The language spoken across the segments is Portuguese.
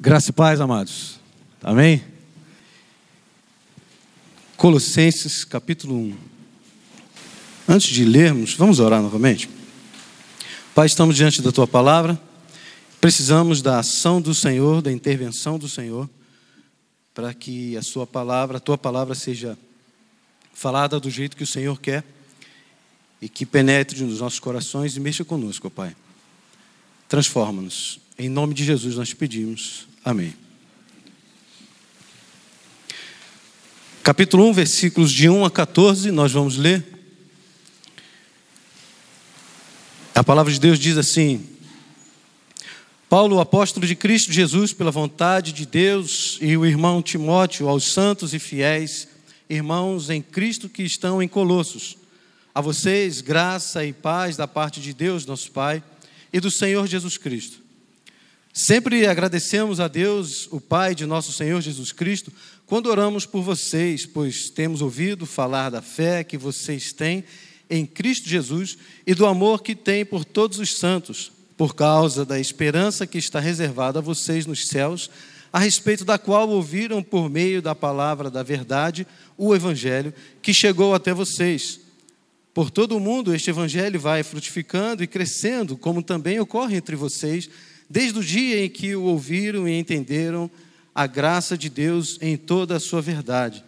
Graça e paz, amados. Amém? Colossenses capítulo 1. Antes de lermos, vamos orar novamente? Pai, estamos diante da tua palavra. Precisamos da ação do Senhor, da intervenção do Senhor, para que a sua palavra, a tua palavra seja falada do jeito que o Senhor quer e que penetre nos nossos corações e mexa conosco, Pai. Transforma-nos. Em nome de Jesus nós te pedimos. Amém. Capítulo 1, versículos de 1 a 14, nós vamos ler. A palavra de Deus diz assim: Paulo, apóstolo de Cristo Jesus, pela vontade de Deus, e o irmão Timóteo, aos santos e fiéis, irmãos em Cristo que estão em Colossos. A vocês, graça e paz da parte de Deus, nosso Pai, e do Senhor Jesus Cristo. Sempre agradecemos a Deus, o Pai de nosso Senhor Jesus Cristo, quando oramos por vocês, pois temos ouvido falar da fé que vocês têm em Cristo Jesus e do amor que têm por todos os santos, por causa da esperança que está reservada a vocês nos céus, a respeito da qual ouviram por meio da palavra da verdade o Evangelho que chegou até vocês. Por todo o mundo, este Evangelho vai frutificando e crescendo, como também ocorre entre vocês desde o dia em que o ouviram e entenderam a graça de Deus em toda a sua verdade.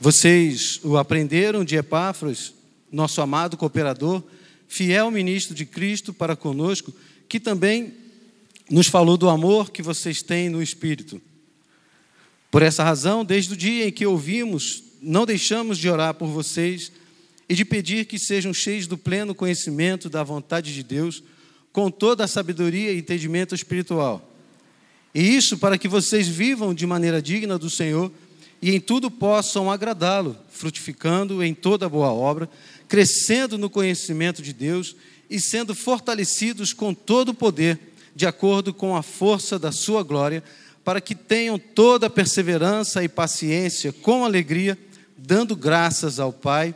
Vocês o aprenderam de Epáfras, nosso amado cooperador, fiel ministro de Cristo para conosco, que também nos falou do amor que vocês têm no Espírito. Por essa razão, desde o dia em que ouvimos, não deixamos de orar por vocês e de pedir que sejam cheios do pleno conhecimento da vontade de Deus com toda a sabedoria e entendimento espiritual. E isso para que vocês vivam de maneira digna do Senhor e em tudo possam agradá-lo, frutificando em toda boa obra, crescendo no conhecimento de Deus e sendo fortalecidos com todo o poder, de acordo com a força da sua glória, para que tenham toda a perseverança e paciência com alegria, dando graças ao Pai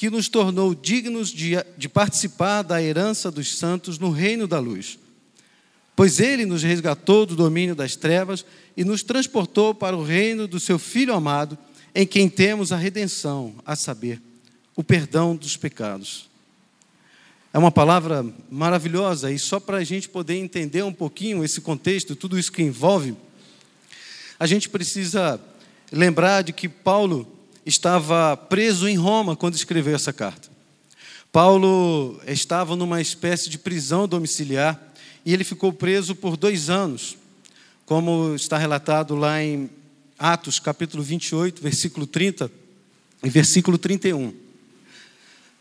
que nos tornou dignos de, de participar da herança dos santos no reino da luz. Pois ele nos resgatou do domínio das trevas e nos transportou para o reino do seu Filho amado, em quem temos a redenção, a saber, o perdão dos pecados. É uma palavra maravilhosa e só para a gente poder entender um pouquinho esse contexto, tudo isso que envolve, a gente precisa lembrar de que Paulo estava preso em Roma quando escreveu essa carta. Paulo estava numa espécie de prisão domiciliar e ele ficou preso por dois anos, como está relatado lá em Atos capítulo 28, versículo 30 e versículo 31.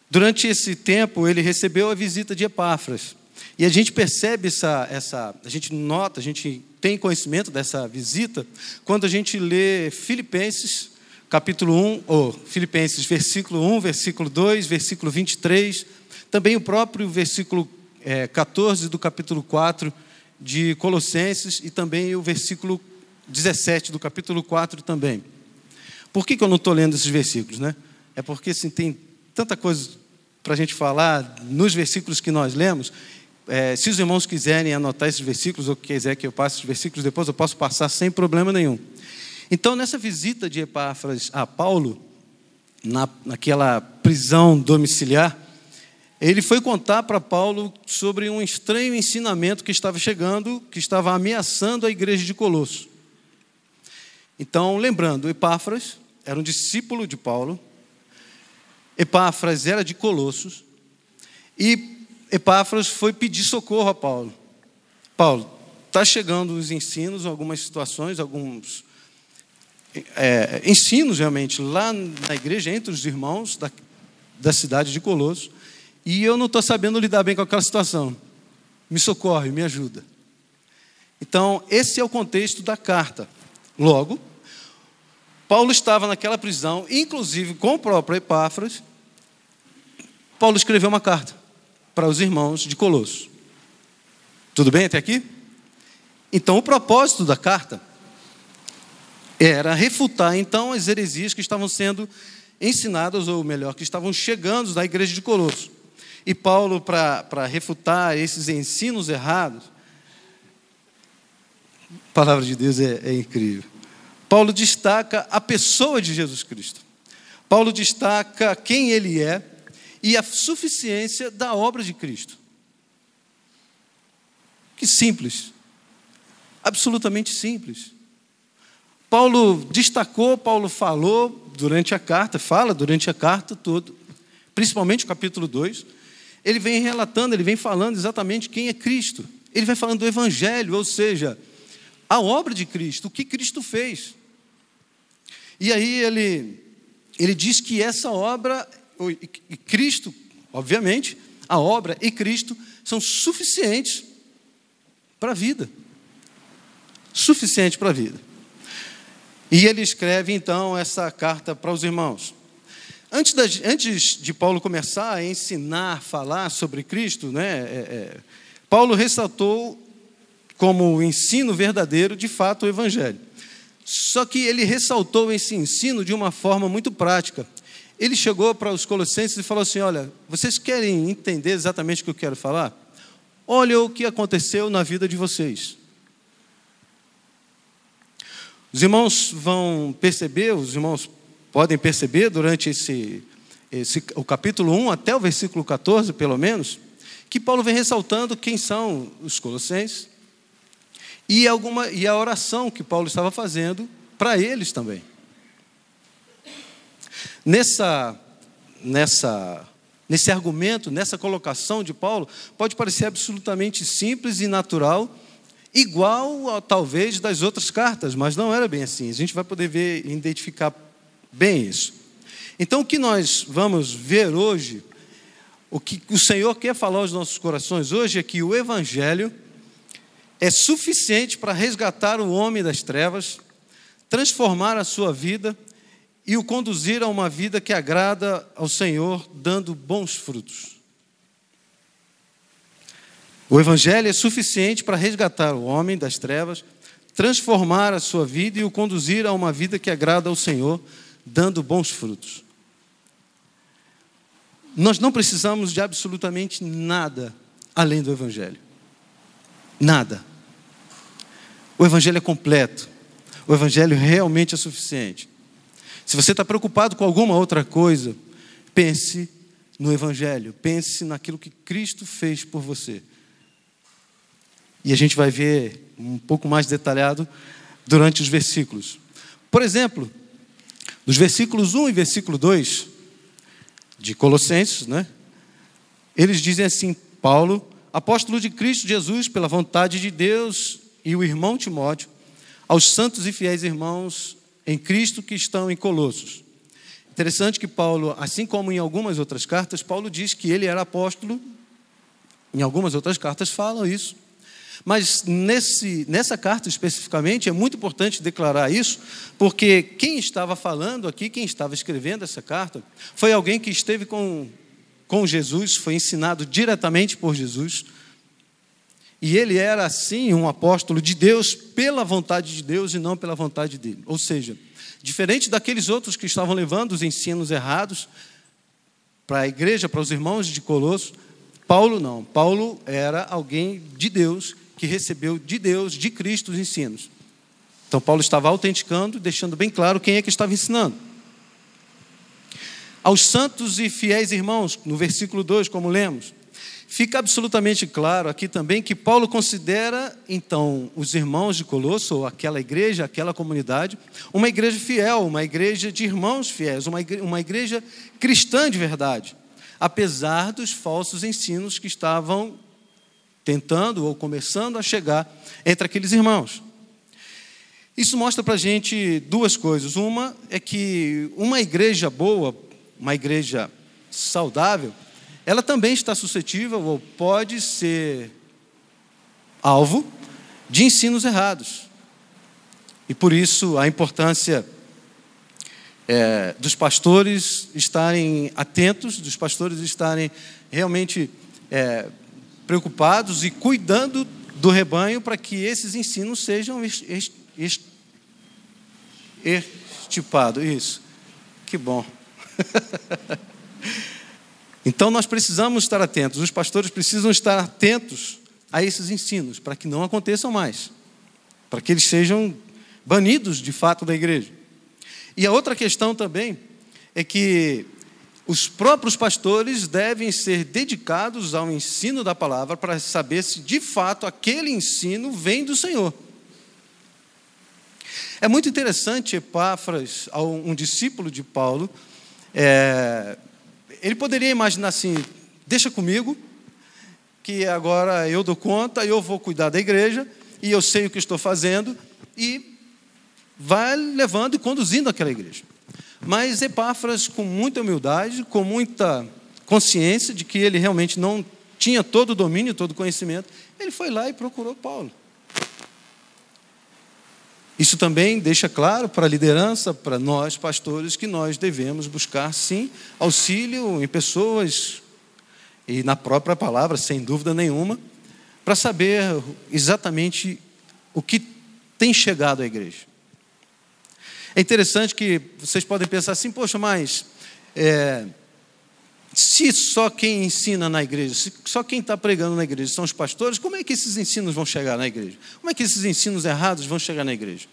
Durante esse tempo, ele recebeu a visita de Epáfras. E a gente percebe essa, essa, a gente nota, a gente tem conhecimento dessa visita quando a gente lê Filipenses, capítulo 1, ou Filipenses, versículo 1, versículo 2, versículo 23, também o próprio versículo é, 14 do capítulo 4 de Colossenses e também o versículo 17 do capítulo 4 também. Por que, que eu não estou lendo esses versículos? Né? É porque assim, tem tanta coisa para a gente falar nos versículos que nós lemos. É, se os irmãos quiserem anotar esses versículos ou quiser que eu passe esses versículos depois, eu posso passar sem problema nenhum. Então, nessa visita de Epáfras a Paulo, na, naquela prisão domiciliar, ele foi contar para Paulo sobre um estranho ensinamento que estava chegando, que estava ameaçando a igreja de Colosso. Então, lembrando, Epáfras era um discípulo de Paulo, Epáfras era de Colossos, e Epáfras foi pedir socorro a Paulo. Paulo, está chegando os ensinos, algumas situações, alguns é, ensinos realmente lá na igreja, entre os irmãos da, da cidade de Colosso, e eu não estou sabendo lidar bem com aquela situação. Me socorre, me ajuda. Então, esse é o contexto da carta. Logo, Paulo estava naquela prisão, inclusive com o próprio Epáfras. Paulo escreveu uma carta para os irmãos de Colosso. Tudo bem até aqui? Então, o propósito da carta era refutar então as heresias que estavam sendo ensinadas, ou melhor, que estavam chegando da igreja de Colosso. E Paulo, para refutar esses ensinos errados, A palavra de Deus é, é incrível. Paulo destaca a pessoa de Jesus Cristo. Paulo destaca quem ele é e a suficiência da obra de Cristo. Que simples. Absolutamente simples. Paulo destacou, Paulo falou durante a carta, fala durante a carta todo, principalmente o capítulo 2. Ele vem relatando, ele vem falando exatamente quem é Cristo. Ele vai falando do evangelho, ou seja, a obra de Cristo, o que Cristo fez. E aí ele ele diz que essa obra, e Cristo, obviamente, a obra e Cristo são suficientes para a vida. Suficiente para a vida. E ele escreve então essa carta para os irmãos. Antes, da, antes de Paulo começar a ensinar, falar sobre Cristo, né, é, é, Paulo ressaltou como ensino verdadeiro, de fato, o Evangelho. Só que ele ressaltou esse ensino de uma forma muito prática. Ele chegou para os colossenses e falou assim: Olha, vocês querem entender exatamente o que eu quero falar? Olha o que aconteceu na vida de vocês. Os irmãos vão perceber, os irmãos podem perceber durante esse, esse, o capítulo 1 até o versículo 14, pelo menos, que Paulo vem ressaltando quem são os colossenses, e, alguma, e a oração que Paulo estava fazendo para eles também. Nessa, nessa, nesse argumento, nessa colocação de Paulo, pode parecer absolutamente simples e natural, igual talvez das outras cartas, mas não era bem assim. A gente vai poder ver identificar bem isso. Então, o que nós vamos ver hoje, o que o Senhor quer falar aos nossos corações hoje é que o Evangelho é suficiente para resgatar o homem das trevas, transformar a sua vida e o conduzir a uma vida que agrada ao Senhor, dando bons frutos. O Evangelho é suficiente para resgatar o homem das trevas, transformar a sua vida e o conduzir a uma vida que agrada ao Senhor, dando bons frutos. Nós não precisamos de absolutamente nada além do Evangelho. Nada. O Evangelho é completo. O Evangelho realmente é suficiente. Se você está preocupado com alguma outra coisa, pense no Evangelho, pense naquilo que Cristo fez por você. E a gente vai ver um pouco mais detalhado durante os versículos. Por exemplo, nos versículos 1 e versículo 2 de Colossenses, né? Eles dizem assim: Paulo, apóstolo de Cristo Jesus, pela vontade de Deus e o irmão Timóteo, aos santos e fiéis irmãos em Cristo que estão em Colossos. Interessante que Paulo, assim como em algumas outras cartas, Paulo diz que ele era apóstolo, em algumas outras cartas falam isso. Mas nesse, nessa carta especificamente é muito importante declarar isso, porque quem estava falando aqui, quem estava escrevendo essa carta, foi alguém que esteve com, com Jesus, foi ensinado diretamente por Jesus, e ele era, assim, um apóstolo de Deus pela vontade de Deus e não pela vontade dele. Ou seja, diferente daqueles outros que estavam levando os ensinos errados para a igreja, para os irmãos de Colosso, Paulo não. Paulo era alguém de Deus que recebeu de Deus, de Cristo, os ensinos. Então, Paulo estava autenticando, deixando bem claro quem é que estava ensinando. Aos santos e fiéis irmãos, no versículo 2, como lemos, Fica absolutamente claro aqui também que Paulo considera, então, os irmãos de Colosso, ou aquela igreja, aquela comunidade, uma igreja fiel, uma igreja de irmãos fiéis, uma igreja, uma igreja cristã de verdade, apesar dos falsos ensinos que estavam tentando ou começando a chegar entre aqueles irmãos. Isso mostra para a gente duas coisas. Uma é que uma igreja boa, uma igreja saudável, ela também está suscetível ou pode ser alvo de ensinos errados. E por isso a importância é, dos pastores estarem atentos, dos pastores estarem realmente é, preocupados e cuidando do rebanho para que esses ensinos sejam estipados. Isso. Que bom. Então nós precisamos estar atentos, os pastores precisam estar atentos a esses ensinos, para que não aconteçam mais. para que eles sejam banidos de fato da igreja. E a outra questão também é que os próprios pastores devem ser dedicados ao ensino da palavra para saber se de fato aquele ensino vem do Senhor. É muito interessante Epáfras, um discípulo de Paulo, é, ele poderia imaginar assim: deixa comigo, que agora eu dou conta, eu vou cuidar da igreja, e eu sei o que estou fazendo, e vai levando e conduzindo aquela igreja. Mas Epáfras, com muita humildade, com muita consciência de que ele realmente não tinha todo o domínio, todo o conhecimento, ele foi lá e procurou Paulo. Isso também deixa claro para a liderança, para nós pastores, que nós devemos buscar, sim, auxílio em pessoas e na própria palavra, sem dúvida nenhuma, para saber exatamente o que tem chegado à igreja. É interessante que vocês podem pensar assim, poxa, mas é, se só quem ensina na igreja, se só quem está pregando na igreja são os pastores, como é que esses ensinos vão chegar na igreja? Como é que esses ensinos errados vão chegar na igreja?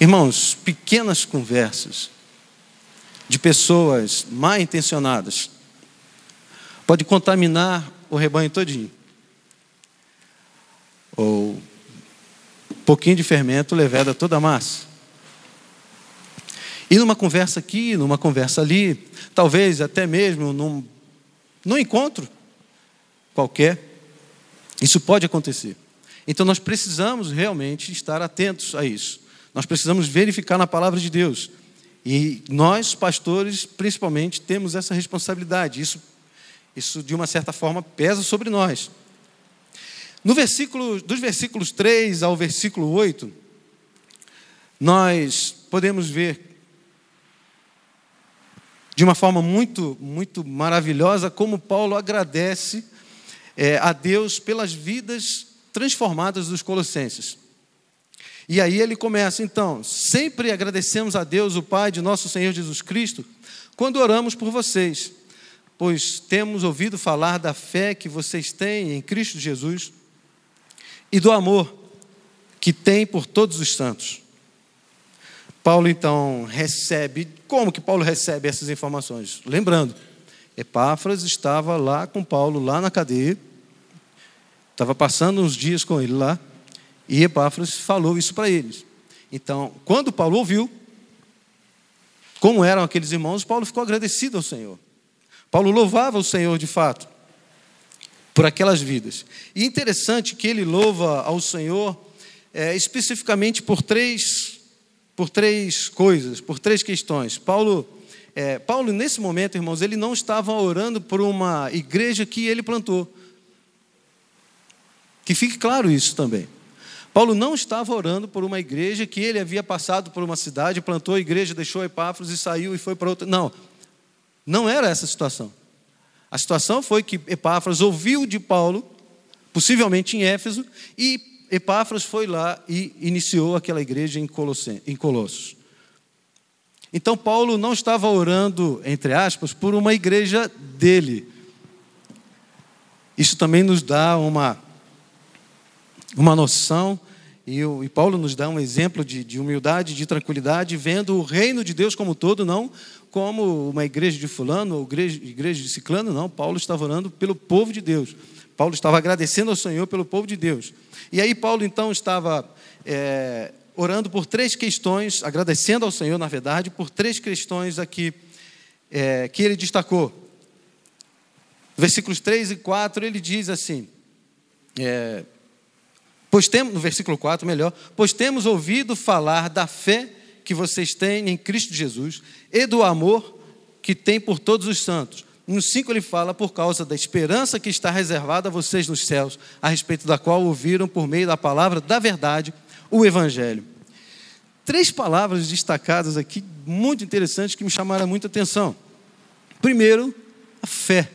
Irmãos, pequenas conversas de pessoas mal intencionadas pode contaminar o rebanho todinho. Ou pouquinho de fermento leveda toda a massa. E numa conversa aqui, numa conversa ali, talvez até mesmo num, num encontro qualquer, isso pode acontecer. Então nós precisamos realmente estar atentos a isso. Nós precisamos verificar na palavra de Deus. E nós, pastores, principalmente, temos essa responsabilidade. Isso, isso de uma certa forma, pesa sobre nós. No versículo, dos versículos 3 ao versículo 8, nós podemos ver de uma forma muito, muito maravilhosa como Paulo agradece é, a Deus pelas vidas transformadas dos colossenses. E aí ele começa, então, sempre agradecemos a Deus, o Pai de nosso Senhor Jesus Cristo, quando oramos por vocês, pois temos ouvido falar da fé que vocês têm em Cristo Jesus e do amor que tem por todos os santos. Paulo então recebe, como que Paulo recebe essas informações? Lembrando, Epáfras estava lá com Paulo, lá na cadeia, estava passando uns dias com ele lá, e Epáfras falou isso para eles. Então, quando Paulo ouviu, como eram aqueles irmãos, Paulo ficou agradecido ao Senhor. Paulo louvava o Senhor de fato por aquelas vidas. E interessante que ele louva ao Senhor é, especificamente por três, por três coisas, por três questões. Paulo, é, Paulo, nesse momento, irmãos, ele não estava orando por uma igreja que ele plantou. Que fique claro isso também. Paulo não estava orando por uma igreja que ele havia passado por uma cidade, plantou a igreja, deixou Epáfras e saiu e foi para outra. Não, não era essa a situação. A situação foi que Epáfras ouviu de Paulo, possivelmente em Éfeso, e Epáfras foi lá e iniciou aquela igreja em, Colossos. Então Paulo não estava orando, entre aspas, por uma igreja dele. Isso também nos dá uma, uma noção, e, e Paulo nos dá um exemplo de, de humildade, de tranquilidade, vendo o reino de Deus como todo, não como uma igreja de fulano ou igreja, igreja de ciclano, não. Paulo estava orando pelo povo de Deus. Paulo estava agradecendo ao Senhor pelo povo de Deus. E aí Paulo então estava é, orando por três questões, agradecendo ao Senhor, na verdade, por três questões aqui é, que ele destacou. Versículos 3 e 4, ele diz assim, é, pois temos, no versículo 4, melhor, pois temos ouvido falar da fé que vocês têm em Cristo Jesus e do amor que tem por todos os santos. No 5 ele fala por causa da esperança que está reservada a vocês nos céus, a respeito da qual ouviram por meio da palavra da verdade o evangelho. Três palavras destacadas aqui muito interessantes que me chamaram muita atenção. Primeiro, a fé.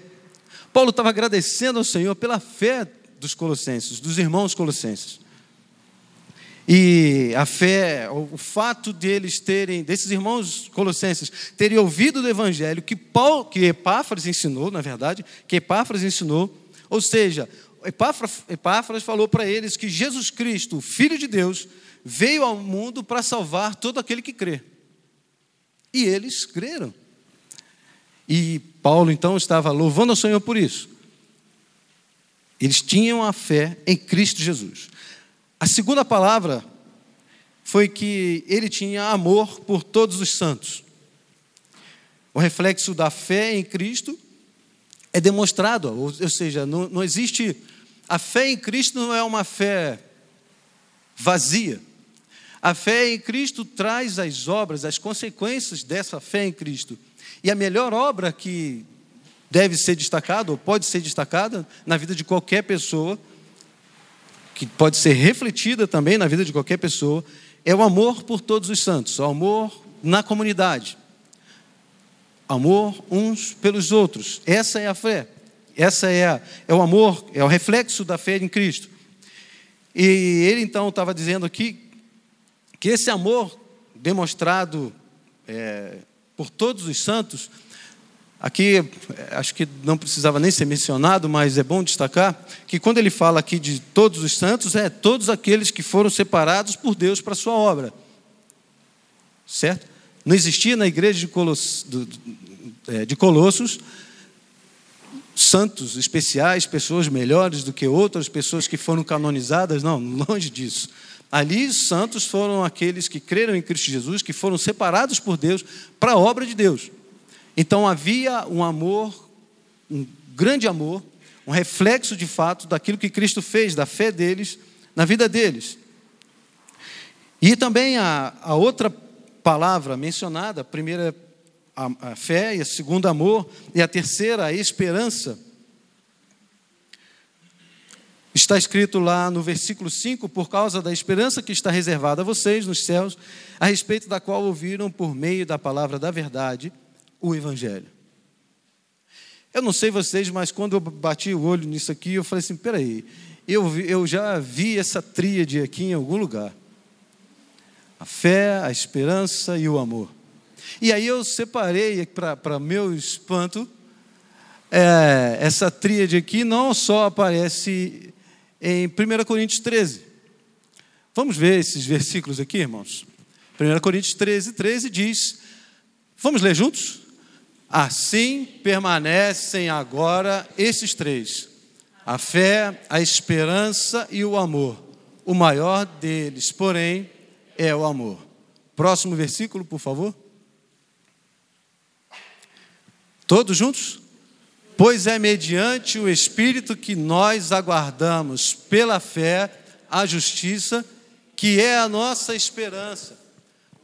Paulo estava agradecendo ao Senhor pela fé dos colossenses, dos irmãos colossenses. E a fé, o fato deles terem, desses irmãos colossenses, terem ouvido do evangelho que Paulo, que Epáfras ensinou, na verdade, que Epáfras ensinou, ou seja, Epáfras falou para eles que Jesus Cristo, o Filho de Deus, veio ao mundo para salvar todo aquele que crê. E eles creram. E Paulo então estava louvando ao Senhor por isso. Eles tinham a fé em Cristo Jesus. A segunda palavra foi que ele tinha amor por todos os santos. O reflexo da fé em Cristo é demonstrado, ou, seja, não, não existe. A fé em Cristo não é uma fé vazia. A fé em Cristo traz as obras, as consequências dessa fé em Cristo. E a melhor obra que deve ser destacada, ou pode ser destacada na vida de qualquer pessoa, que pode ser refletida também na vida de qualquer pessoa, é o amor por todos os santos, o amor na comunidade. Amor uns pelos outros. Essa é a fé. Essa é, a, é o amor, é o reflexo da fé em Cristo. E ele então estava dizendo aqui que esse amor demonstrado é, por todos os santos, aqui acho que não precisava nem ser mencionado, mas é bom destacar que quando ele fala aqui de todos os santos, é todos aqueles que foram separados por Deus para a sua obra. Certo? Não existia na igreja de é, de Colossos santos especiais, pessoas melhores do que outras, pessoas que foram canonizadas, não, longe disso. Ali, os santos foram aqueles que creram em Cristo Jesus, que foram separados por Deus para a obra de Deus. Então havia um amor, um grande amor, um reflexo de fato daquilo que Cristo fez, da fé deles, na vida deles. E também a, a outra palavra mencionada, a primeira a, a fé, e a segunda amor, e a terceira a esperança. Está escrito lá no versículo 5: por causa da esperança que está reservada a vocês nos céus, a respeito da qual ouviram por meio da palavra da verdade o Evangelho. Eu não sei vocês, mas quando eu bati o olho nisso aqui, eu falei assim: peraí, eu, eu já vi essa tríade aqui em algum lugar a fé, a esperança e o amor. E aí eu separei, para meu espanto, é, essa tríade aqui não só aparece em 1 Coríntios 13. Vamos ver esses versículos aqui, irmãos. 1 Coríntios 13, 13 diz: Vamos ler juntos? Assim permanecem agora esses três: a fé, a esperança e o amor. O maior deles, porém, é o amor. Próximo versículo, por favor. Todos juntos? Pois é mediante o Espírito que nós aguardamos pela fé a justiça, que é a nossa esperança.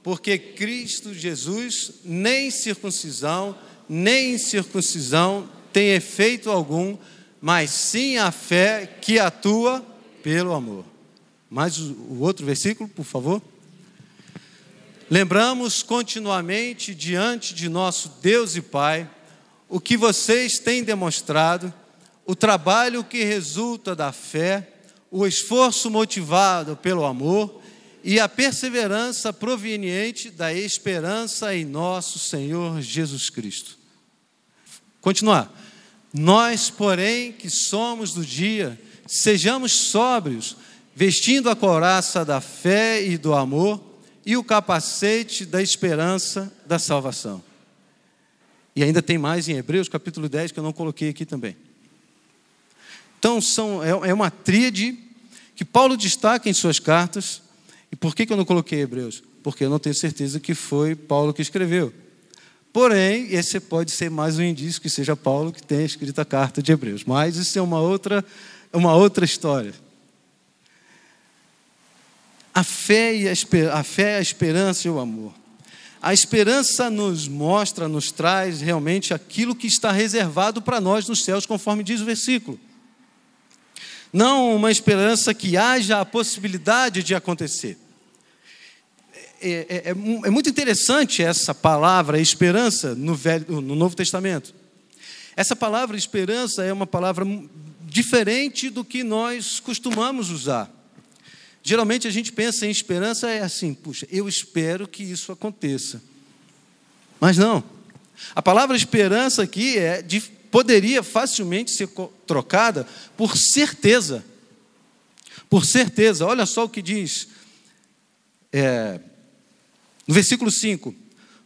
Porque Cristo Jesus, nem circuncisão, nem incircuncisão tem efeito algum, mas sim a fé que atua pelo amor. Mais o outro versículo, por favor. Lembramos continuamente diante de nosso Deus e Pai o que vocês têm demonstrado, o trabalho que resulta da fé, o esforço motivado pelo amor e a perseverança proveniente da esperança em nosso Senhor Jesus Cristo. Continuar. Nós, porém, que somos do dia, sejamos sóbrios, vestindo a couraça da fé e do amor e o capacete da esperança da salvação. E ainda tem mais em Hebreus capítulo 10 que eu não coloquei aqui também. Então, são, é, é uma tríade que Paulo destaca em suas cartas. E por que, que eu não coloquei Hebreus? Porque eu não tenho certeza que foi Paulo que escreveu. Porém, esse pode ser mais um indício que seja Paulo que tenha escrito a carta de Hebreus. Mas isso é uma outra, uma outra história. A fé, e a, a fé, a esperança e o amor. A esperança nos mostra, nos traz realmente aquilo que está reservado para nós nos céus, conforme diz o versículo. Não uma esperança que haja a possibilidade de acontecer. É, é, é, é muito interessante essa palavra esperança no, Velho, no Novo Testamento. Essa palavra esperança é uma palavra diferente do que nós costumamos usar. Geralmente a gente pensa em esperança é assim, puxa, eu espero que isso aconteça. Mas não. A palavra esperança aqui é de, poderia facilmente ser trocada por certeza. Por certeza, olha só o que diz é, no versículo 5: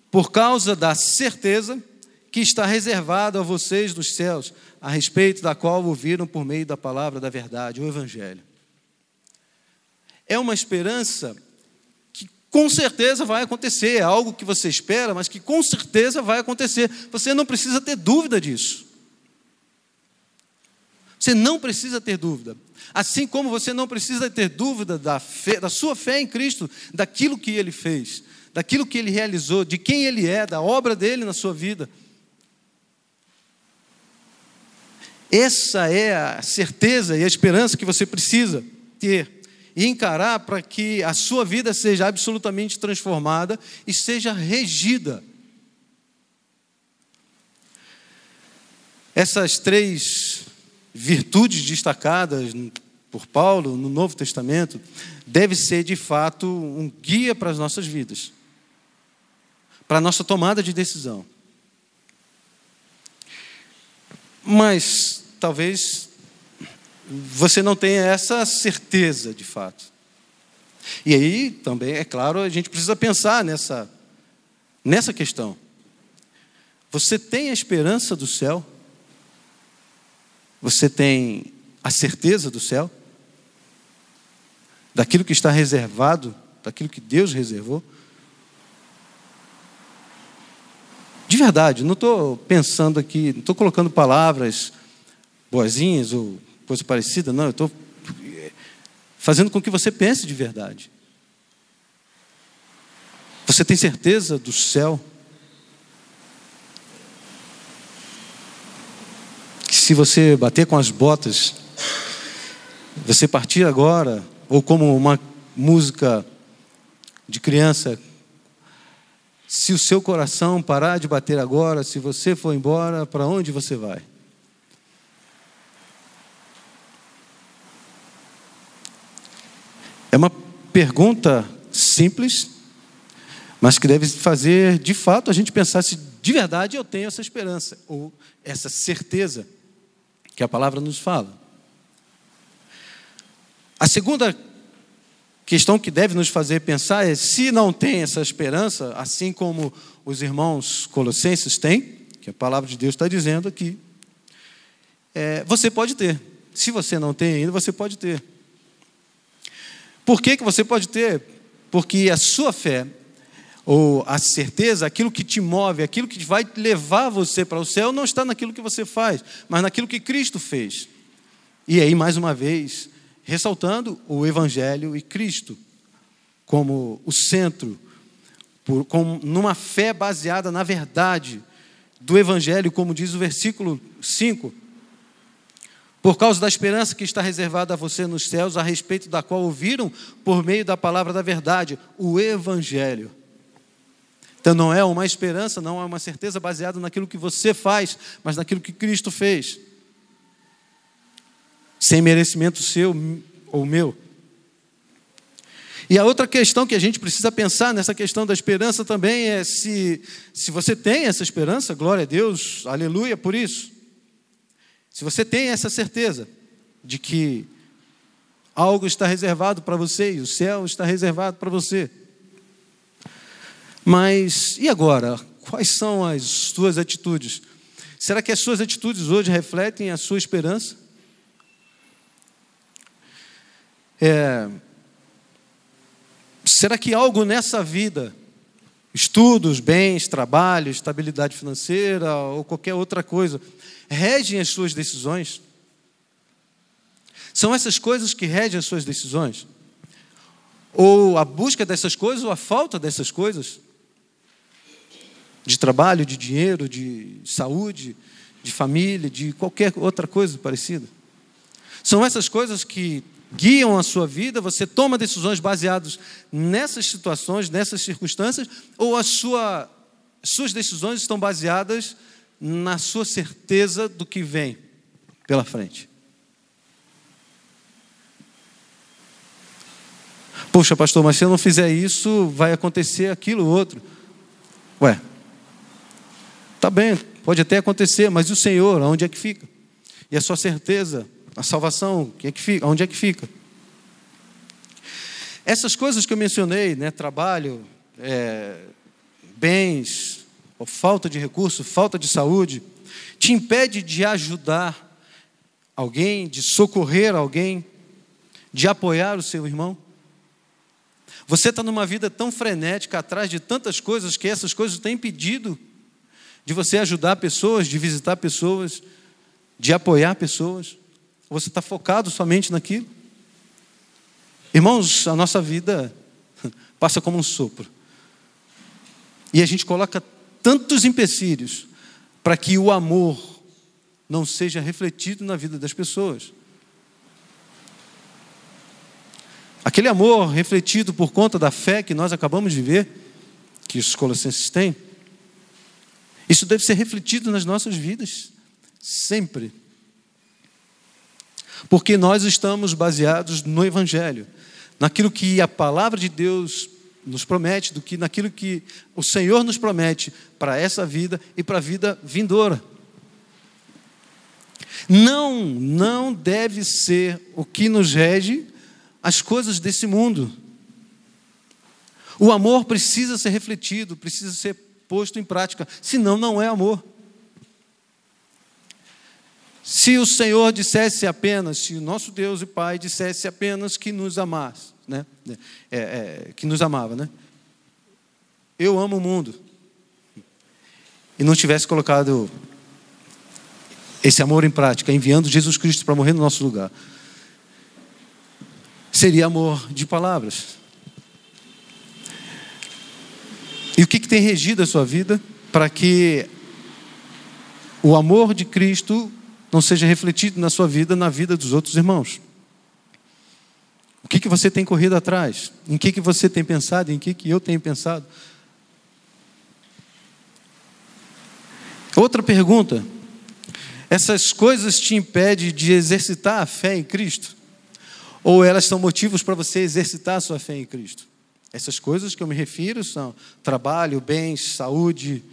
Por causa da certeza que está reservada a vocês dos céus, a respeito da qual ouviram por meio da palavra da verdade, o Evangelho. É uma esperança que com certeza vai acontecer, é algo que você espera, mas que com certeza vai acontecer. Você não precisa ter dúvida disso. Você não precisa ter dúvida. Assim como você não precisa ter dúvida da, fé, da sua fé em Cristo, daquilo que Ele fez, daquilo que Ele realizou, de quem Ele é, da obra dele na sua vida. Essa é a certeza e a esperança que você precisa ter e encarar para que a sua vida seja absolutamente transformada e seja regida. Essas três virtudes destacadas por Paulo no Novo Testamento deve ser de fato um guia para as nossas vidas, para a nossa tomada de decisão. Mas talvez você não tenha essa certeza de fato. E aí também, é claro, a gente precisa pensar nessa, nessa questão. Você tem a esperança do céu? Você tem a certeza do céu? Daquilo que está reservado, daquilo que Deus reservou? De verdade, não estou pensando aqui, não estou colocando palavras boazinhas ou coisa parecida, não, eu estou fazendo com que você pense de verdade. Você tem certeza do céu? se você bater com as botas, você partir agora, ou como uma música de criança, se o seu coração parar de bater agora, se você for embora, para onde você vai? É uma pergunta simples, mas que deve fazer de fato a gente pensar se de verdade eu tenho essa esperança ou essa certeza que a palavra nos fala. A segunda questão que deve nos fazer pensar é: se não tem essa esperança, assim como os irmãos colossenses têm, que a palavra de Deus está dizendo aqui, é, você pode ter. Se você não tem ainda, você pode ter. Por que, que você pode ter? Porque a sua fé ou a certeza, aquilo que te move, aquilo que vai levar você para o céu, não está naquilo que você faz, mas naquilo que Cristo fez. E aí, mais uma vez, ressaltando o Evangelho e Cristo como o centro, por, com, numa fé baseada na verdade do Evangelho, como diz o versículo 5. Por causa da esperança que está reservada a você nos céus, a respeito da qual ouviram por meio da palavra da verdade, o Evangelho então não é uma esperança, não é uma certeza baseada naquilo que você faz, mas naquilo que Cristo fez. Sem merecimento seu ou meu. E a outra questão que a gente precisa pensar nessa questão da esperança também é se, se você tem essa esperança, glória a Deus, aleluia por isso. Se você tem essa certeza de que algo está reservado para você e o céu está reservado para você. Mas e agora? Quais são as suas atitudes? Será que as suas atitudes hoje refletem a sua esperança? É, será que algo nessa vida, estudos, bens, trabalho, estabilidade financeira ou qualquer outra coisa, regem as suas decisões? São essas coisas que regem as suas decisões? Ou a busca dessas coisas ou a falta dessas coisas? de trabalho, de dinheiro, de saúde, de família, de qualquer outra coisa parecida. São essas coisas que guiam a sua vida, você toma decisões baseadas nessas situações, nessas circunstâncias, ou as sua, suas decisões estão baseadas na sua certeza do que vem pela frente. Poxa, pastor, mas se eu não fizer isso, vai acontecer aquilo outro. Ué, Tá bem, pode até acontecer, mas o Senhor, onde é que fica? E a sua certeza, a salvação, que é que fica? onde é que fica? Essas coisas que eu mencionei, né, trabalho, é, bens, falta de recurso, falta de saúde, te impede de ajudar alguém, de socorrer alguém, de apoiar o seu irmão? Você está numa vida tão frenética, atrás de tantas coisas, que essas coisas têm impedido de você ajudar pessoas, de visitar pessoas, de apoiar pessoas? Você está focado somente naquilo? Irmãos, a nossa vida passa como um sopro. E a gente coloca tantos empecilhos para que o amor não seja refletido na vida das pessoas. Aquele amor refletido por conta da fé que nós acabamos de ver, que os colossenses têm, isso deve ser refletido nas nossas vidas, sempre. Porque nós estamos baseados no Evangelho, naquilo que a palavra de Deus nos promete, do que naquilo que o Senhor nos promete para essa vida e para a vida vindoura. Não, não deve ser o que nos rege as coisas desse mundo. O amor precisa ser refletido, precisa ser posto em prática, senão não é amor. Se o Senhor dissesse apenas, se o nosso Deus e Pai dissesse apenas que nos amasse, né? É, é, que nos amava, né? Eu amo o mundo. E não tivesse colocado esse amor em prática, enviando Jesus Cristo para morrer no nosso lugar, seria amor de palavras. E o que, que tem regido a sua vida para que o amor de Cristo não seja refletido na sua vida, na vida dos outros irmãos? O que, que você tem corrido atrás? Em que, que você tem pensado? Em que, que eu tenho pensado? Outra pergunta: essas coisas te impedem de exercitar a fé em Cristo? Ou elas são motivos para você exercitar a sua fé em Cristo? Essas coisas que eu me refiro são trabalho, bens, saúde,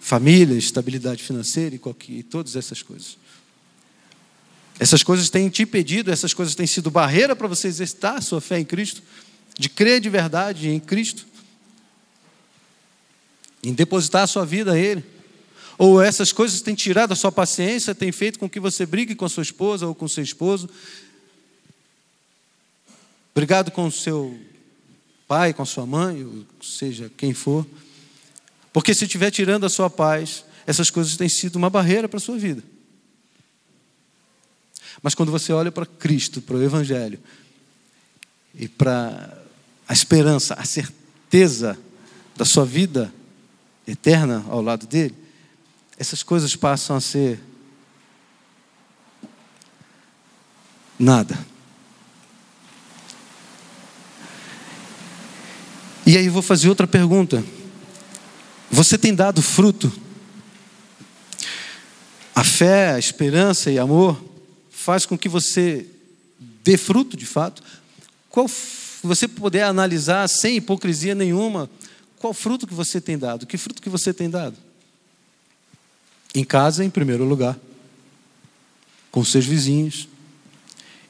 família, estabilidade financeira e, qualquer, e todas essas coisas. Essas coisas têm te impedido, essas coisas têm sido barreira para você exercitar a sua fé em Cristo, de crer de verdade em Cristo, em depositar a sua vida a Ele. Ou essas coisas têm tirado a sua paciência, têm feito com que você brigue com a sua esposa ou com seu esposo. Brigado com o seu pai, com a sua mãe, ou seja, quem for. Porque se estiver tirando a sua paz, essas coisas têm sido uma barreira para a sua vida. Mas quando você olha para Cristo, para o Evangelho, e para a esperança, a certeza da sua vida eterna ao lado dele, essas coisas passam a ser nada. E aí vou fazer outra pergunta. Você tem dado fruto? A fé, a esperança e amor faz com que você dê fruto de fato? Qual você puder analisar sem hipocrisia nenhuma, qual fruto que você tem dado? Que fruto que você tem dado? Em casa, em primeiro lugar, com seus vizinhos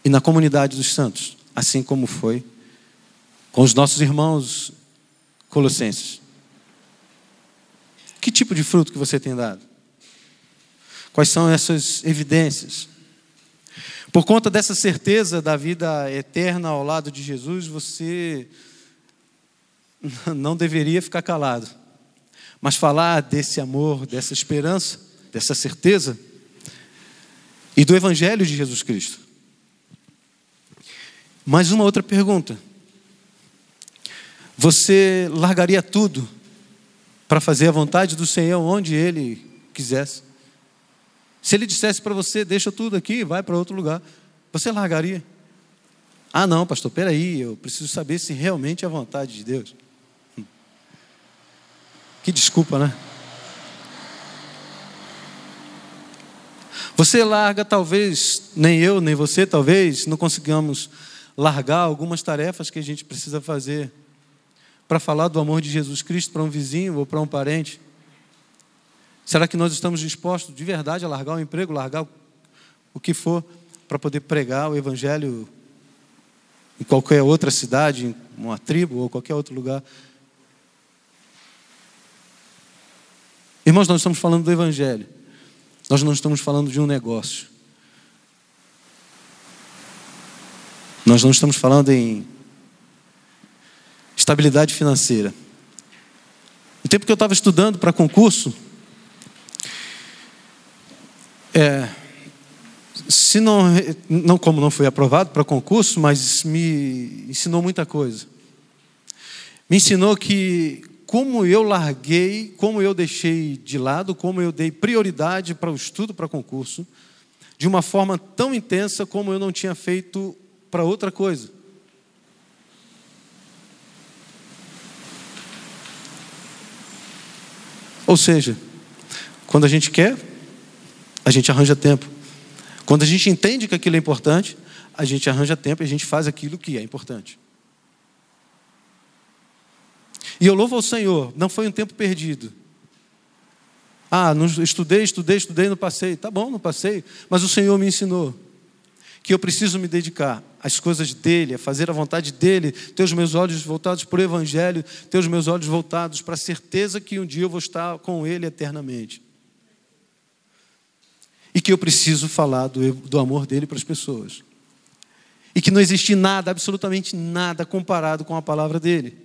e na comunidade dos santos, assim como foi com os nossos irmãos colossenses. Que tipo de fruto que você tem dado? Quais são essas evidências? Por conta dessa certeza da vida eterna ao lado de Jesus, você não deveria ficar calado, mas falar desse amor, dessa esperança, dessa certeza e do Evangelho de Jesus Cristo. Mais uma outra pergunta. Você largaria tudo para fazer a vontade do Senhor onde Ele quisesse? Se Ele dissesse para você, deixa tudo aqui, vai para outro lugar, você largaria? Ah, não, pastor, peraí, eu preciso saber se realmente é a vontade de Deus. Hum. Que desculpa, né? Você larga, talvez, nem eu, nem você, talvez, não consigamos largar algumas tarefas que a gente precisa fazer para falar do amor de Jesus Cristo para um vizinho ou para um parente. Será que nós estamos dispostos de verdade a largar o emprego, largar o que for, para poder pregar o Evangelho em qualquer outra cidade, em uma tribo ou qualquer outro lugar? Irmãos, nós estamos falando do Evangelho, nós não estamos falando de um negócio. Nós não estamos falando em estabilidade financeira. No tempo que eu estava estudando para concurso, é, se não, não como não fui aprovado para concurso, mas me ensinou muita coisa. Me ensinou que como eu larguei, como eu deixei de lado, como eu dei prioridade para o estudo para concurso, de uma forma tão intensa como eu não tinha feito para outra coisa. Ou seja, quando a gente quer, a gente arranja tempo. Quando a gente entende que aquilo é importante, a gente arranja tempo e a gente faz aquilo que é importante. E eu louvo ao Senhor, não foi um tempo perdido. Ah, não estudei, estudei, estudei, não passei. Tá bom, não passei. Mas o Senhor me ensinou que eu preciso me dedicar às coisas dele, a fazer a vontade dele, ter os meus olhos voltados para o Evangelho, ter os meus olhos voltados para a certeza que um dia eu vou estar com ele eternamente. E que eu preciso falar do, do amor dele para as pessoas. E que não existe nada, absolutamente nada, comparado com a palavra dele.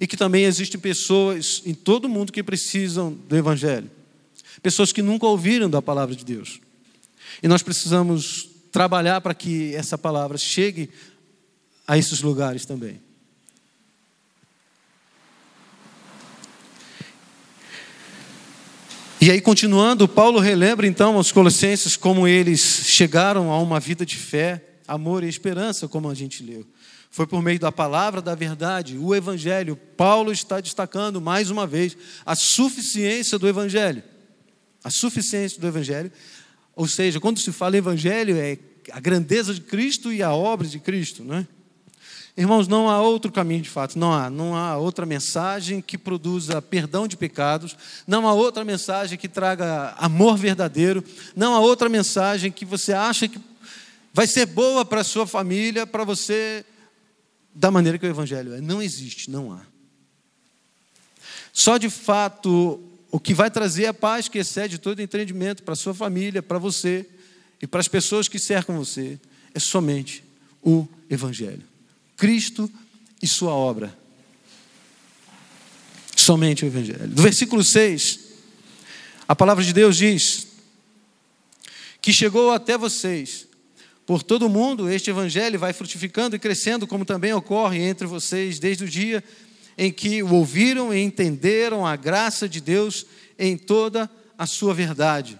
E que também existem pessoas em todo mundo que precisam do Evangelho. Pessoas que nunca ouviram da palavra de Deus. E nós precisamos trabalhar para que essa palavra chegue a esses lugares também. E aí, continuando, Paulo relembra então aos Colossenses como eles chegaram a uma vida de fé, amor e esperança, como a gente leu. Foi por meio da palavra da verdade, o Evangelho. Paulo está destacando mais uma vez a suficiência do Evangelho. A suficiência do Evangelho ou seja, quando se fala evangelho, é a grandeza de Cristo e a obra de Cristo, né? Irmãos, não há outro caminho de fato, não há, não há outra mensagem que produza perdão de pecados, não há outra mensagem que traga amor verdadeiro, não há outra mensagem que você acha que vai ser boa para a sua família, para você, da maneira que o Evangelho é. Não existe, não há. Só de fato o que vai trazer a paz que excede todo entendimento para a sua família, para você e para as pessoas que cercam você, é somente o Evangelho. Cristo e sua obra. Somente o Evangelho. Do versículo 6, a palavra de Deus diz: Que chegou até vocês, por todo o mundo, este Evangelho vai frutificando e crescendo, como também ocorre entre vocês desde o dia em que o ouviram e entenderam a graça de Deus em toda a sua verdade.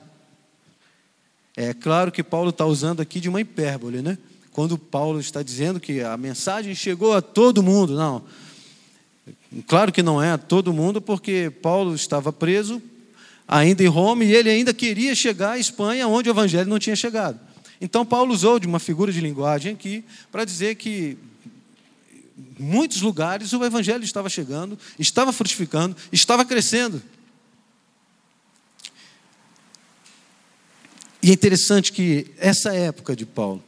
É claro que Paulo está usando aqui de uma hipérbole, né? Quando Paulo está dizendo que a mensagem chegou a todo mundo, não. Claro que não é a todo mundo, porque Paulo estava preso ainda em Roma e ele ainda queria chegar à Espanha, onde o evangelho não tinha chegado. Então Paulo usou de uma figura de linguagem aqui para dizer que muitos lugares o evangelho estava chegando, estava frutificando, estava crescendo. E é interessante que essa época de Paulo,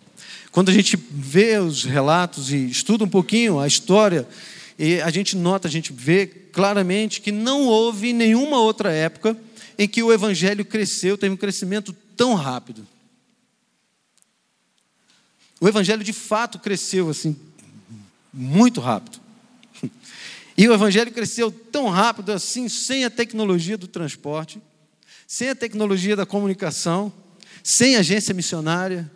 quando a gente vê os relatos e estuda um pouquinho a história, e a gente nota, a gente vê claramente que não houve nenhuma outra época em que o evangelho cresceu, teve um crescimento tão rápido. O evangelho de fato cresceu assim muito rápido. E o evangelho cresceu tão rápido assim, sem a tecnologia do transporte, sem a tecnologia da comunicação, sem agência missionária.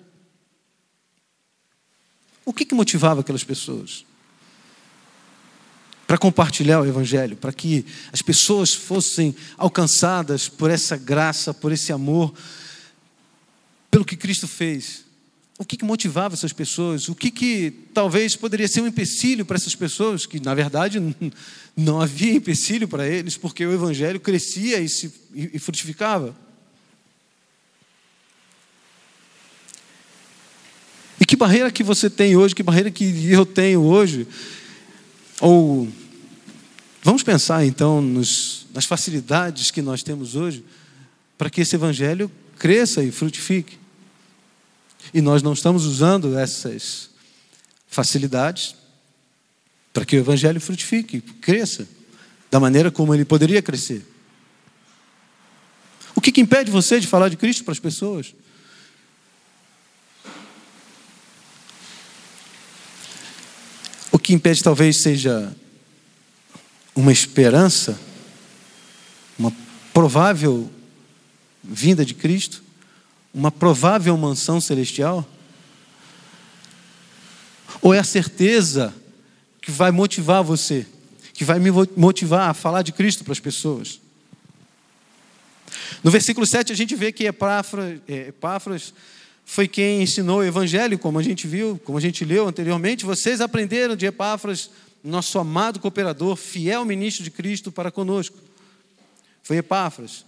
O que, que motivava aquelas pessoas? Para compartilhar o Evangelho, para que as pessoas fossem alcançadas por essa graça, por esse amor, pelo que Cristo fez. O que, que motivava essas pessoas? O que, que talvez poderia ser um empecilho para essas pessoas, que na verdade não havia empecilho para eles, porque o Evangelho crescia e, se, e frutificava? E que barreira que você tem hoje, que barreira que eu tenho hoje? Ou vamos pensar então nos, nas facilidades que nós temos hoje para que esse evangelho cresça e frutifique. E nós não estamos usando essas facilidades para que o evangelho frutifique, cresça da maneira como ele poderia crescer. O que, que impede você de falar de Cristo para as pessoas? Impede talvez seja uma esperança, uma provável vinda de Cristo, uma provável mansão celestial? Ou é a certeza que vai motivar você, que vai me motivar a falar de Cristo para as pessoas? No versículo 7 a gente vê que Epáfras, é, Epáfras foi quem ensinou o evangelho, como a gente viu, como a gente leu anteriormente. Vocês aprenderam de Epáfras, nosso amado cooperador, fiel ministro de Cristo para conosco. Foi Epáfras.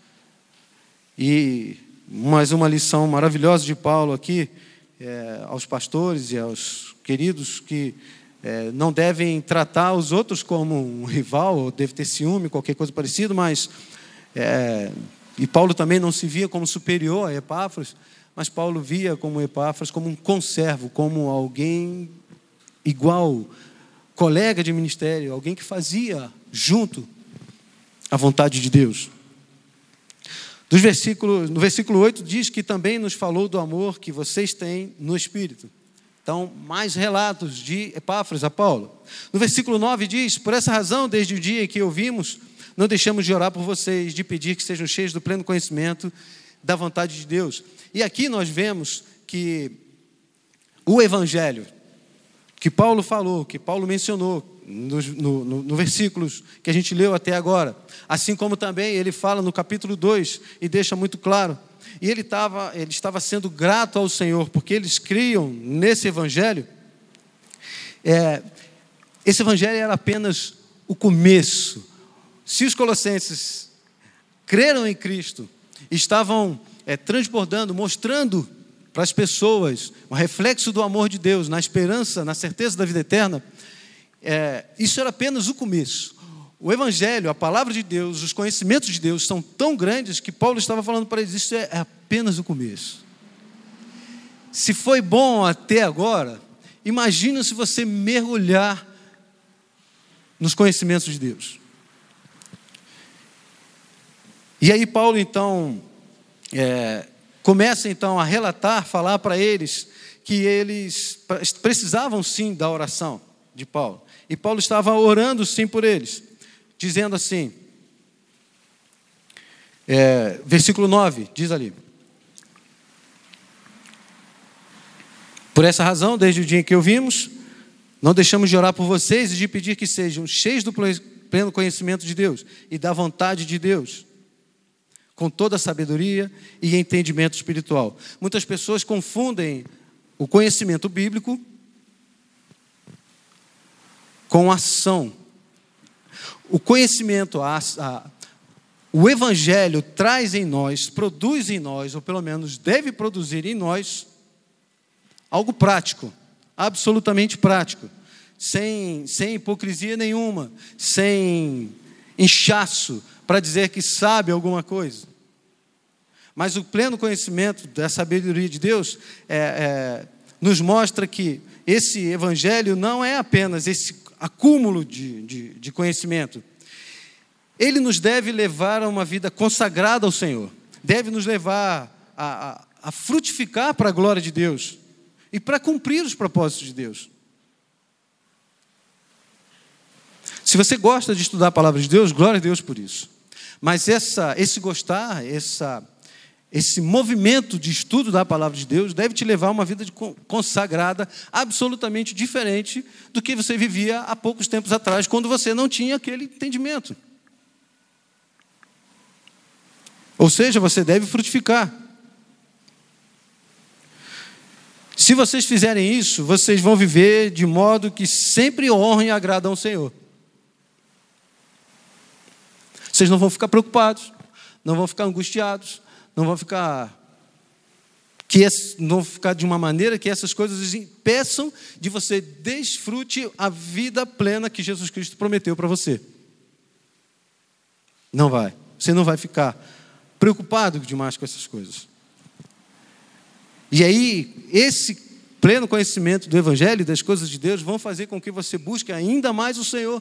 E mais uma lição maravilhosa de Paulo aqui, é, aos pastores e aos queridos que é, não devem tratar os outros como um rival, ou deve ter ciúme, qualquer coisa parecida, mas. É, e Paulo também não se via como superior a Epáfras, mas Paulo via como Epáfras como um conservo, como alguém igual, colega de ministério, alguém que fazia junto a vontade de Deus. Dos versículos, no versículo 8 diz que também nos falou do amor que vocês têm no Espírito. Então, mais relatos de Epáfras a Paulo. No versículo 9 diz: Por essa razão, desde o dia em que ouvimos, não deixamos de orar por vocês, de pedir que sejam cheios do pleno conhecimento da vontade de Deus. E aqui nós vemos que o Evangelho, que Paulo falou, que Paulo mencionou, no, no, no versículos que a gente leu até agora. Assim como também ele fala no capítulo 2 e deixa muito claro. E ele, tava, ele estava sendo grato ao Senhor, porque eles criam nesse evangelho. É, esse evangelho era apenas o começo. Se os colossenses creram em Cristo, estavam é, transbordando, mostrando para as pessoas um reflexo do amor de Deus, na esperança, na certeza da vida eterna, é, isso era apenas o começo. O Evangelho, a palavra de Deus, os conhecimentos de Deus são tão grandes que Paulo estava falando para eles: isso é, apenas o começo. Se foi bom até agora, imagina se você mergulhar nos conhecimentos de Deus. E aí Paulo então é, começa então a relatar, falar para eles que eles precisavam sim da oração de Paulo. E Paulo estava orando sim por eles, dizendo assim, é, versículo 9, diz ali. Por essa razão, desde o dia em que ouvimos, não deixamos de orar por vocês e de pedir que sejam cheios do pleno conhecimento de Deus e da vontade de Deus, com toda a sabedoria e entendimento espiritual. Muitas pessoas confundem o conhecimento bíblico com ação. O conhecimento, a, a, o Evangelho traz em nós, produz em nós, ou pelo menos deve produzir em nós, algo prático, absolutamente prático, sem, sem hipocrisia nenhuma, sem inchaço para dizer que sabe alguma coisa. Mas o pleno conhecimento da sabedoria de Deus é, é, nos mostra que esse evangelho não é apenas esse acúmulo de, de, de conhecimento. Ele nos deve levar a uma vida consagrada ao Senhor, deve nos levar a, a, a frutificar para a glória de Deus e para cumprir os propósitos de Deus. Se você gosta de estudar a palavra de Deus, glória a Deus por isso. Mas essa, esse gostar, essa, esse movimento de estudo da palavra de Deus deve te levar a uma vida consagrada absolutamente diferente do que você vivia há poucos tempos atrás, quando você não tinha aquele entendimento. Ou seja, você deve frutificar. Se vocês fizerem isso, vocês vão viver de modo que sempre honrem e agradam ao Senhor. Vocês não vão ficar preocupados, não vão ficar angustiados, não vão ficar que não vão ficar de uma maneira que essas coisas impeçam de você desfrute a vida plena que Jesus Cristo prometeu para você. Não vai. Você não vai ficar preocupado demais com essas coisas. E aí, esse pleno conhecimento do Evangelho e das coisas de Deus vão fazer com que você busque ainda mais o Senhor.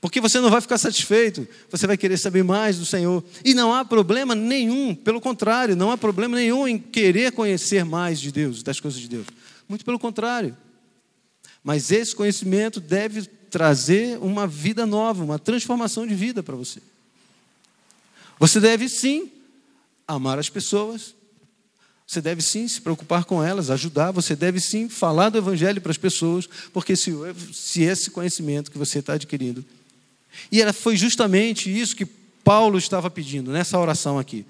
Porque você não vai ficar satisfeito, você vai querer saber mais do Senhor. E não há problema nenhum, pelo contrário, não há problema nenhum em querer conhecer mais de Deus, das coisas de Deus. Muito pelo contrário. Mas esse conhecimento deve trazer uma vida nova, uma transformação de vida para você. Você deve sim amar as pessoas, você deve sim se preocupar com elas, ajudar, você deve sim falar do Evangelho para as pessoas, porque se, se esse conhecimento que você está adquirindo. E era, foi justamente isso que Paulo estava pedindo nessa oração aqui.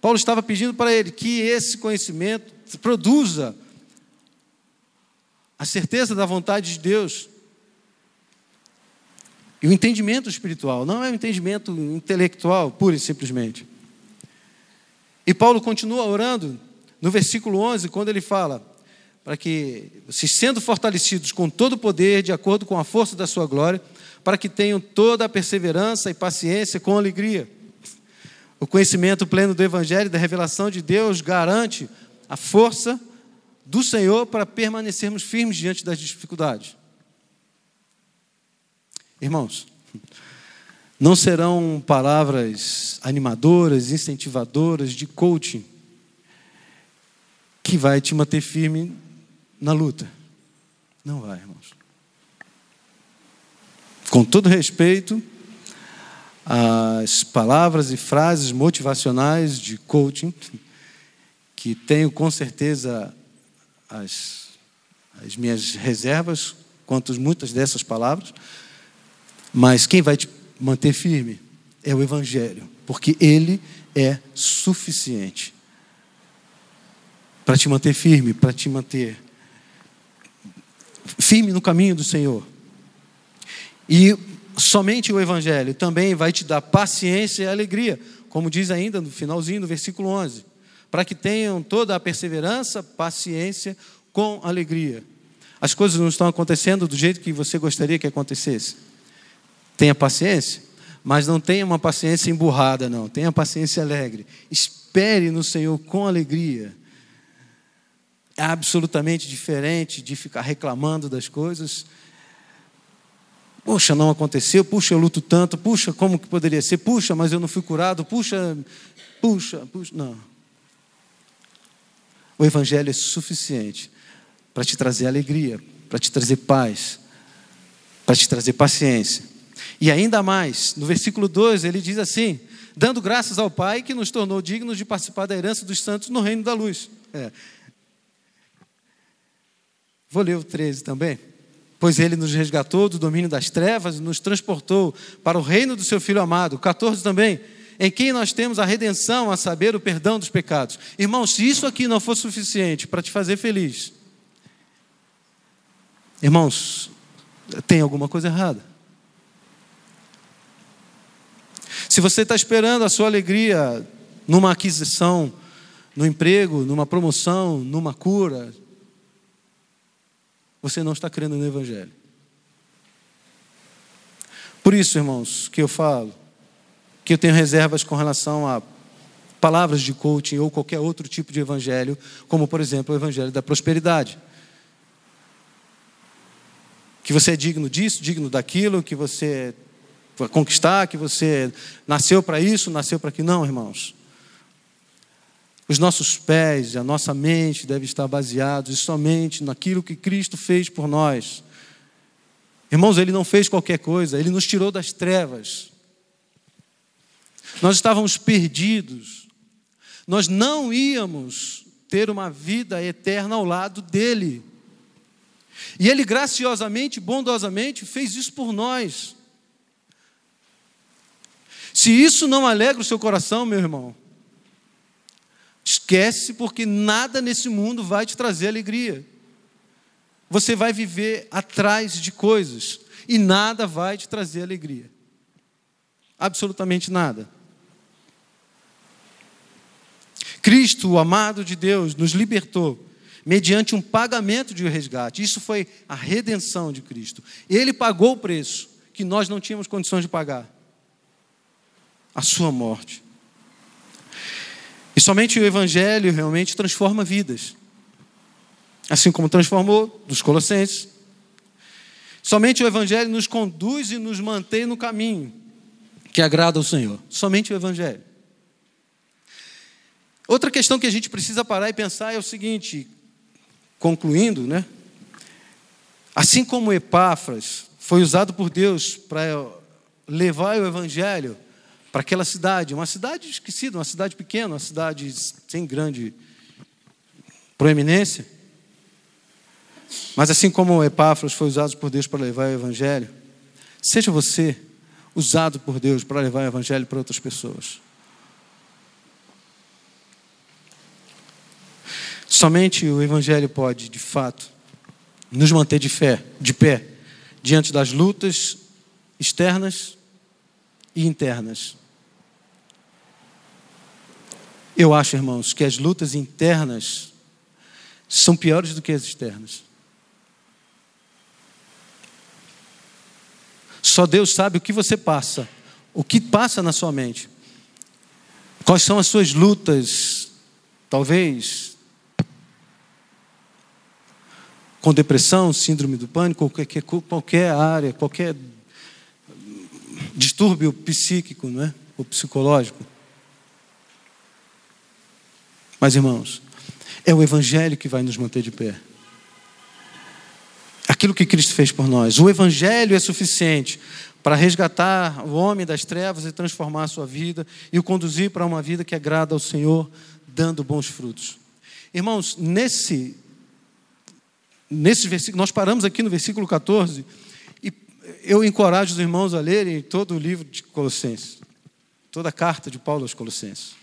Paulo estava pedindo para ele que esse conhecimento produza a certeza da vontade de Deus. E o entendimento espiritual, não é um entendimento intelectual, pura e simplesmente. E Paulo continua orando no versículo 11, quando ele fala, para que, se sendo fortalecidos com todo o poder, de acordo com a força da sua glória, para que tenham toda a perseverança e paciência com alegria. O conhecimento pleno do Evangelho e da revelação de Deus garante a força do Senhor para permanecermos firmes diante das dificuldades. Irmãos, não serão palavras animadoras, incentivadoras, de coaching, que vai te manter firme na luta. Não vai, irmãos. Com todo respeito, as palavras e frases motivacionais de coaching, que tenho com certeza as, as minhas reservas quanto muitas dessas palavras, mas quem vai te manter firme é o Evangelho, porque ele é suficiente para te manter firme, para te manter firme no caminho do Senhor. E somente o Evangelho também vai te dar paciência e alegria, como diz ainda no finalzinho do versículo 11, para que tenham toda a perseverança, paciência com alegria. As coisas não estão acontecendo do jeito que você gostaria que acontecesse. Tenha paciência, mas não tenha uma paciência emburrada, não. Tenha paciência alegre. Espere no Senhor com alegria é absolutamente diferente de ficar reclamando das coisas. Puxa, não aconteceu, puxa, eu luto tanto, puxa, como que poderia ser? Puxa, mas eu não fui curado, puxa, puxa, puxa. Não. O Evangelho é suficiente para te trazer alegria, para te trazer paz, para te trazer paciência. E ainda mais, no versículo 2, ele diz assim: dando graças ao Pai que nos tornou dignos de participar da herança dos santos no reino da luz. É. Vou ler o 13 também. Pois ele nos resgatou do domínio das trevas e nos transportou para o reino do seu Filho amado. 14 também. Em quem nós temos a redenção, a saber, o perdão dos pecados. Irmão, se isso aqui não for suficiente para te fazer feliz, irmãos, tem alguma coisa errada. Se você está esperando a sua alegria numa aquisição, no emprego, numa promoção, numa cura, você não está crendo no Evangelho. Por isso, irmãos, que eu falo, que eu tenho reservas com relação a palavras de coaching ou qualquer outro tipo de evangelho, como por exemplo o evangelho da prosperidade. Que você é digno disso, digno daquilo, que você vai conquistar, que você nasceu para isso, nasceu para aquilo. Não, irmãos. Os nossos pés e a nossa mente devem estar baseados somente naquilo que Cristo fez por nós. Irmãos, Ele não fez qualquer coisa, Ele nos tirou das trevas. Nós estávamos perdidos, nós não íamos ter uma vida eterna ao lado dEle. E Ele graciosamente, bondosamente fez isso por nós. Se isso não alegra o seu coração, meu irmão, Esquece, porque nada nesse mundo vai te trazer alegria. Você vai viver atrás de coisas e nada vai te trazer alegria. Absolutamente nada. Cristo, o amado de Deus, nos libertou mediante um pagamento de resgate. Isso foi a redenção de Cristo. Ele pagou o preço que nós não tínhamos condições de pagar a sua morte. E somente o Evangelho realmente transforma vidas. Assim como transformou dos Colossenses. Somente o Evangelho nos conduz e nos mantém no caminho que agrada ao Senhor. Somente o Evangelho. Outra questão que a gente precisa parar e pensar é o seguinte, concluindo, né? Assim como Epáfras foi usado por Deus para levar o evangelho para aquela cidade, uma cidade esquecida, uma cidade pequena, uma cidade sem grande proeminência. Mas assim como Epáfras foi usado por Deus para levar o evangelho, seja você usado por Deus para levar o evangelho para outras pessoas. Somente o Evangelho pode, de fato, nos manter de fé, de pé, diante das lutas externas e internas. Eu acho, irmãos, que as lutas internas são piores do que as externas. Só Deus sabe o que você passa, o que passa na sua mente. Quais são as suas lutas, talvez com depressão, síndrome do pânico, qualquer, qualquer área, qualquer distúrbio psíquico, não é? Ou psicológico. Mas, irmãos, é o Evangelho que vai nos manter de pé. Aquilo que Cristo fez por nós. O Evangelho é suficiente para resgatar o homem das trevas e transformar a sua vida e o conduzir para uma vida que agrada ao Senhor, dando bons frutos. Irmãos, nesse Nesse versículo, nós paramos aqui no versículo 14 e eu encorajo os irmãos a lerem todo o livro de Colossenses, toda a carta de Paulo aos Colossenses.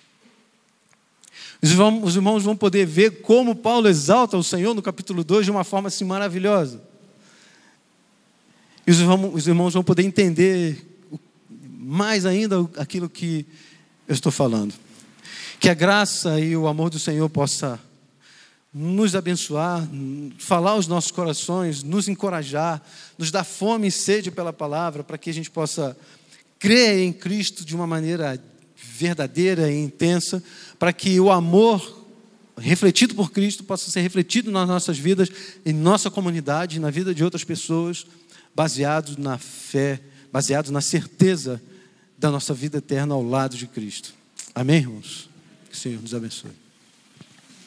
Os irmãos vão poder ver como Paulo exalta o Senhor no capítulo 2 de uma forma assim maravilhosa. E os irmãos vão poder entender mais ainda aquilo que eu estou falando. Que a graça e o amor do Senhor possa nos abençoar, falar aos nossos corações, nos encorajar, nos dar fome e sede pela palavra, para que a gente possa crer em Cristo de uma maneira verdadeira e intensa, para que o amor refletido por Cristo possa ser refletido nas nossas vidas, em nossa comunidade, na vida de outras pessoas, baseado na fé, baseado na certeza da nossa vida eterna ao lado de Cristo. Amém, irmãos? Que o Senhor nos abençoe.